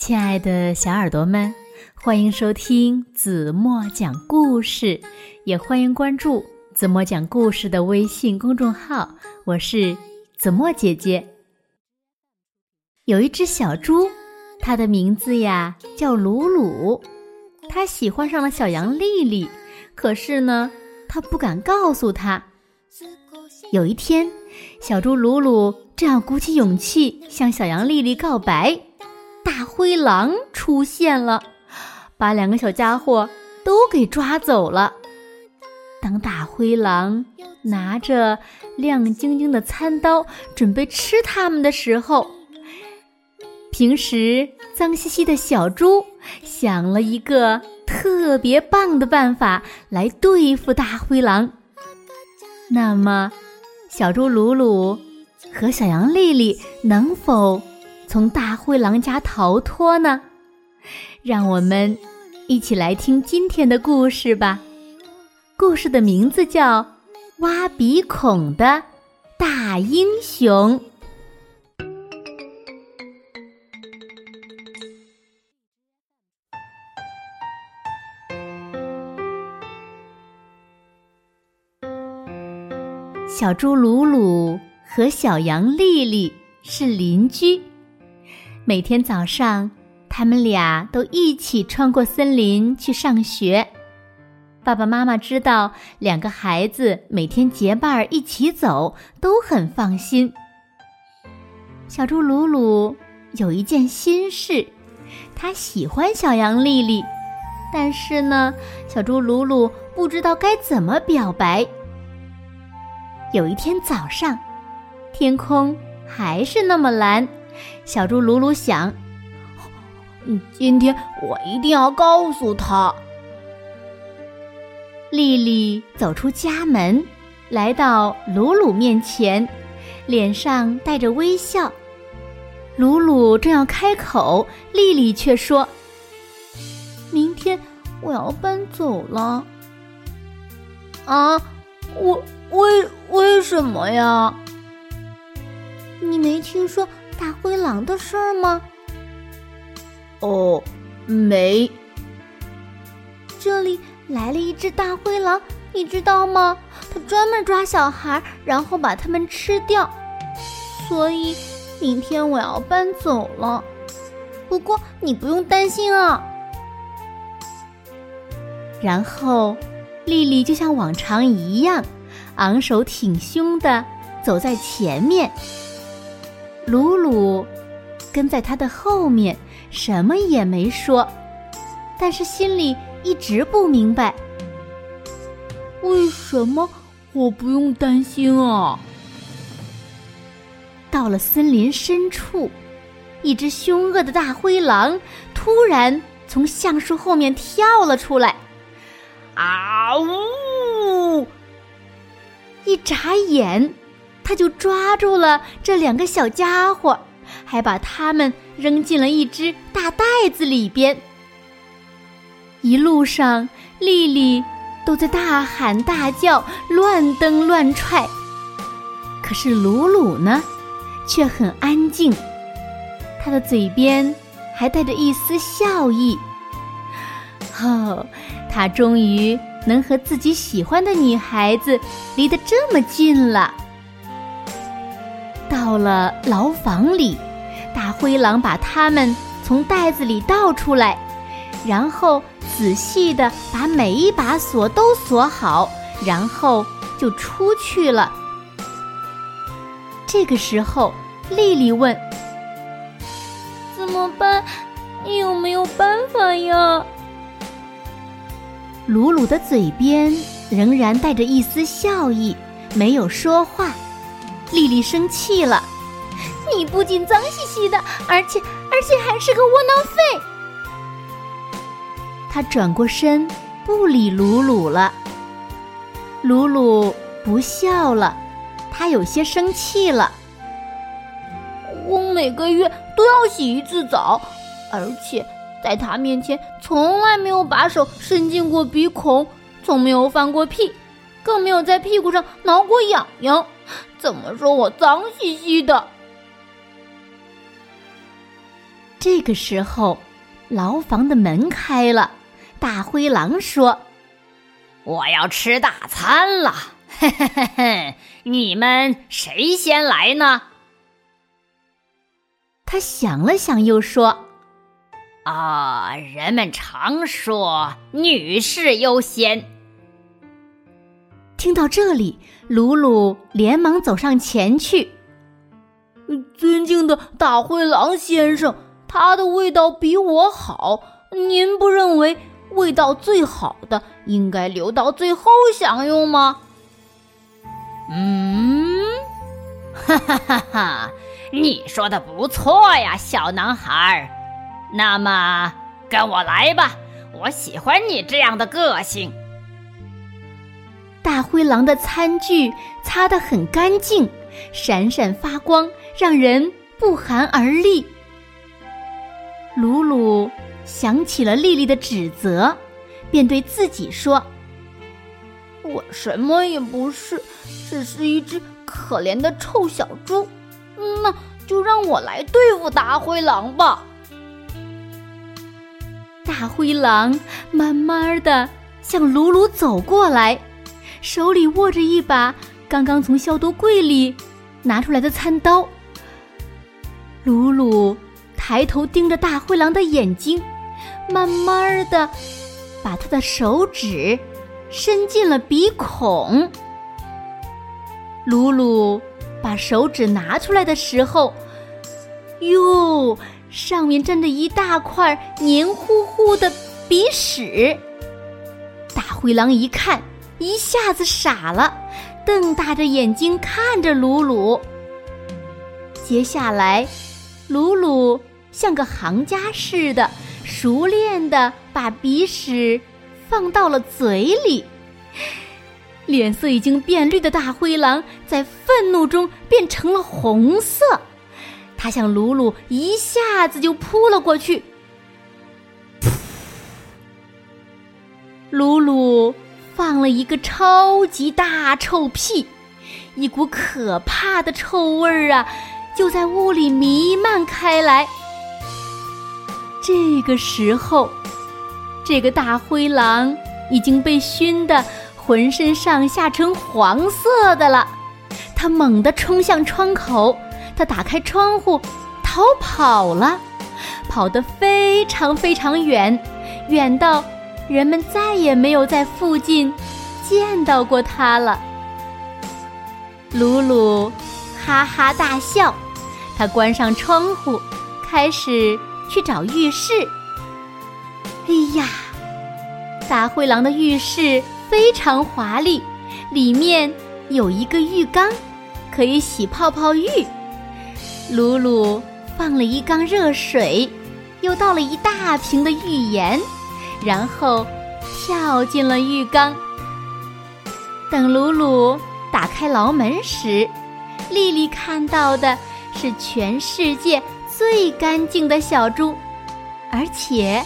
亲爱的小耳朵们，欢迎收听子墨讲故事，也欢迎关注子墨讲故事的微信公众号。我是子墨姐姐。有一只小猪，它的名字呀叫鲁鲁，它喜欢上了小羊丽丽，可是呢，它不敢告诉她。有一天，小猪鲁鲁正要鼓起勇气向小羊丽丽告白。大灰狼出现了，把两个小家伙都给抓走了。当大灰狼拿着亮晶晶的餐刀准备吃它们的时候，平时脏兮兮的小猪想了一个特别棒的办法来对付大灰狼。那么，小猪鲁鲁和小羊丽丽能否？从大灰狼家逃脱呢？让我们一起来听今天的故事吧。故事的名字叫《挖鼻孔的大英雄》。小猪鲁鲁和小羊丽丽是邻居。每天早上，他们俩都一起穿过森林去上学。爸爸妈妈知道两个孩子每天结伴一起走，都很放心。小猪鲁鲁有一件心事，他喜欢小羊丽丽，但是呢，小猪鲁鲁不知道该怎么表白。有一天早上，天空还是那么蓝。小猪鲁鲁想：“嗯，今天我一定要告诉他。”丽丽走出家门，来到鲁鲁面前，脸上带着微笑。鲁鲁正要开口，丽丽却说：“明天我要搬走了。”啊，为为为什么呀？你没听说？大灰狼的事儿吗？哦，没。这里来了一只大灰狼，你知道吗？它专门抓小孩，然后把他们吃掉。所以明天我要搬走了。不过你不用担心啊。然后，丽丽就像往常一样，昂首挺胸的走在前面。鲁鲁跟在他的后面，什么也没说，但是心里一直不明白，为什么我不用担心啊？到了森林深处，一只凶恶的大灰狼突然从橡树后面跳了出来，啊呜！一眨眼。他就抓住了这两个小家伙，还把他们扔进了一只大袋子里边。一路上，丽丽都在大喊大叫、乱蹬乱踹，可是鲁鲁呢，却很安静，他的嘴边还带着一丝笑意。哦，他终于能和自己喜欢的女孩子离得这么近了。到了牢房里，大灰狼把他们从袋子里倒出来，然后仔细的把每一把锁都锁好，然后就出去了。这个时候，丽丽问：“怎么办？你有没有办法呀？”鲁鲁的嘴边仍然带着一丝笑意，没有说话。丽丽生气了，你不仅脏兮兮的，而且而且还是个窝囊废。她转过身，不理鲁鲁了。鲁鲁不笑了，他有些生气了。我每个月都要洗一次澡，而且在他面前从来没有把手伸进过鼻孔，从没有放过屁，更没有在屁股上挠过痒痒。怎么说我脏兮兮的？这个时候，牢房的门开了，大灰狼说：“我要吃大餐了，嘿嘿嘿嘿，你们谁先来呢？”他想了想，又说：“啊，人们常说女士优先。”听到这里，鲁鲁连忙走上前去。尊敬的大灰狼先生，它的味道比我好。您不认为味道最好的应该留到最后享用吗？嗯，哈哈哈哈！你说的不错呀，小男孩。那么跟我来吧，我喜欢你这样的个性。大灰狼的餐具擦得很干净，闪闪发光，让人不寒而栗。鲁鲁想起了丽丽的指责，便对自己说：“我什么也不是，只是一只可怜的臭小猪。那就让我来对付大灰狼吧。”大灰狼慢慢的向鲁鲁走过来。手里握着一把刚刚从消毒柜里拿出来的餐刀，鲁鲁抬头盯着大灰狼的眼睛，慢慢的把他的手指伸进了鼻孔。鲁鲁把手指拿出来的时候，哟，上面沾着一大块黏糊糊的鼻屎。大灰狼一看。一下子傻了，瞪大着眼睛看着鲁鲁。接下来，鲁鲁像个行家似的，熟练的把鼻屎放到了嘴里。脸色已经变绿的大灰狼在愤怒中变成了红色，他向鲁鲁一下子就扑了过去。放了一个超级大臭屁，一股可怕的臭味儿啊，就在屋里弥漫开来。这个时候，这个大灰狼已经被熏得浑身上下成黄色的了。他猛地冲向窗口，他打开窗户逃跑了，跑得非常非常远，远到。人们再也没有在附近见到过他了。鲁鲁哈哈大笑，他关上窗户，开始去找浴室。哎呀，大灰狼的浴室非常华丽，里面有一个浴缸，可以洗泡泡浴。鲁鲁放了一缸热水，又倒了一大瓶的浴盐。然后跳进了浴缸。等鲁鲁打开牢门时，丽丽看到的是全世界最干净的小猪，而且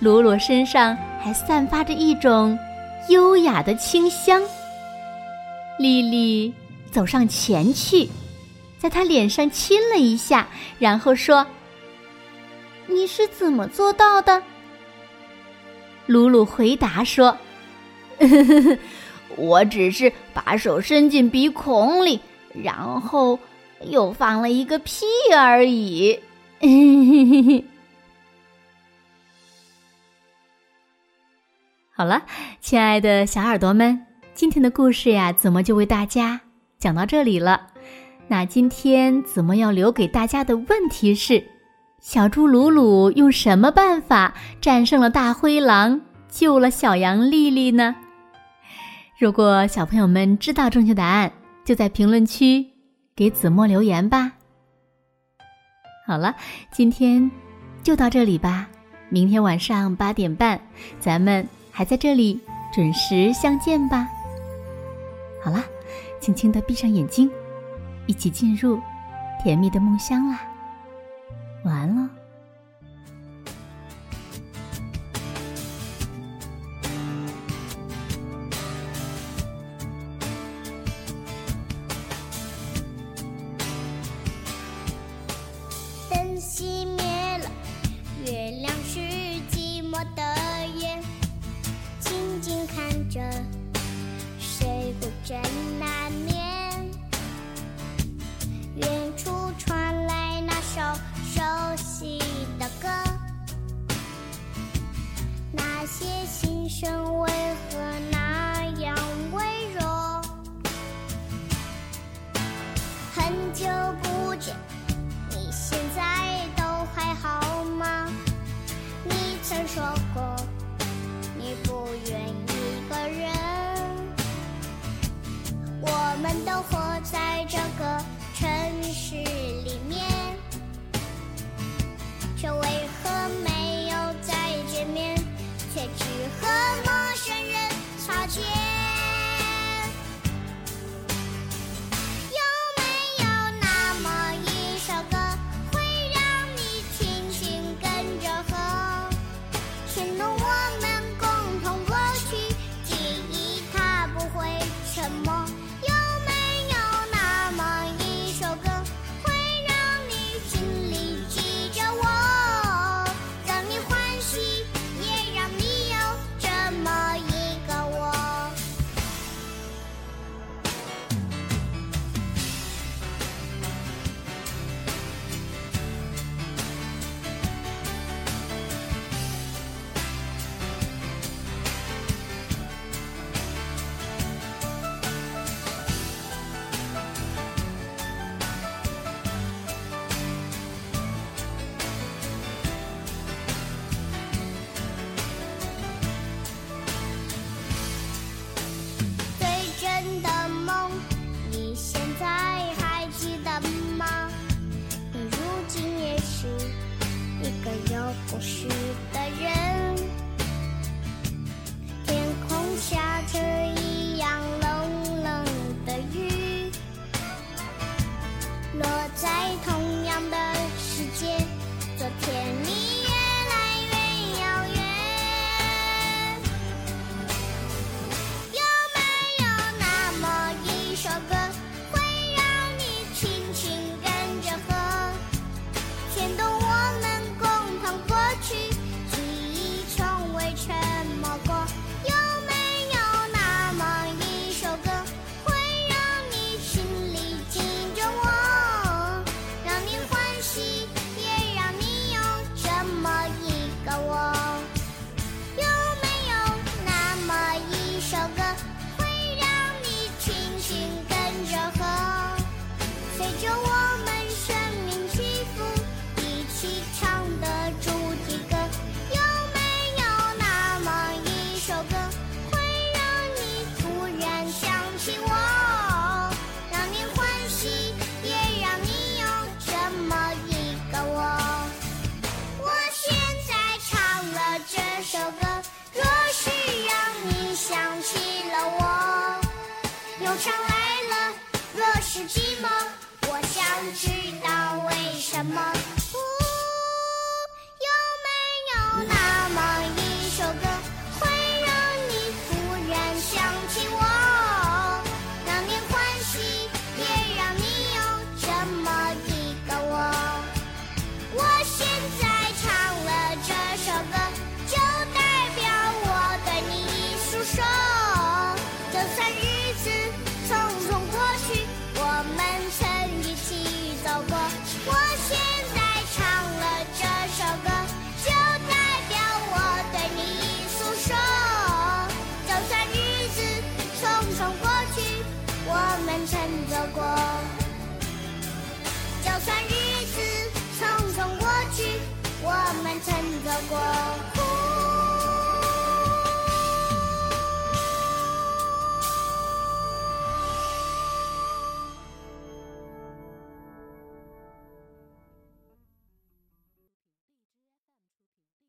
鲁鲁身上还散发着一种优雅的清香。丽丽走上前去，在他脸上亲了一下，然后说：“你是怎么做到的？”鲁鲁回答说：“ 我只是把手伸进鼻孔里，然后又放了一个屁而已。”好了，亲爱的小耳朵们，今天的故事呀，子墨就为大家讲到这里了。那今天子墨要留给大家的问题是。小猪鲁鲁用什么办法战胜了大灰狼，救了小羊丽丽呢？如果小朋友们知道正确答案，就在评论区给子墨留言吧。好了，今天就到这里吧。明天晚上八点半，咱们还在这里准时相见吧。好了，轻轻的闭上眼睛，一起进入甜蜜的梦乡啦。完了。灯熄灭了月亮是寂寞的眼静静看着谁孤枕难眠远处传来那首生为何那样微弱很久不见你现在都还好吗？你曾说过你不愿一个人。我们都活在这个城市里面却为 Come on. 是。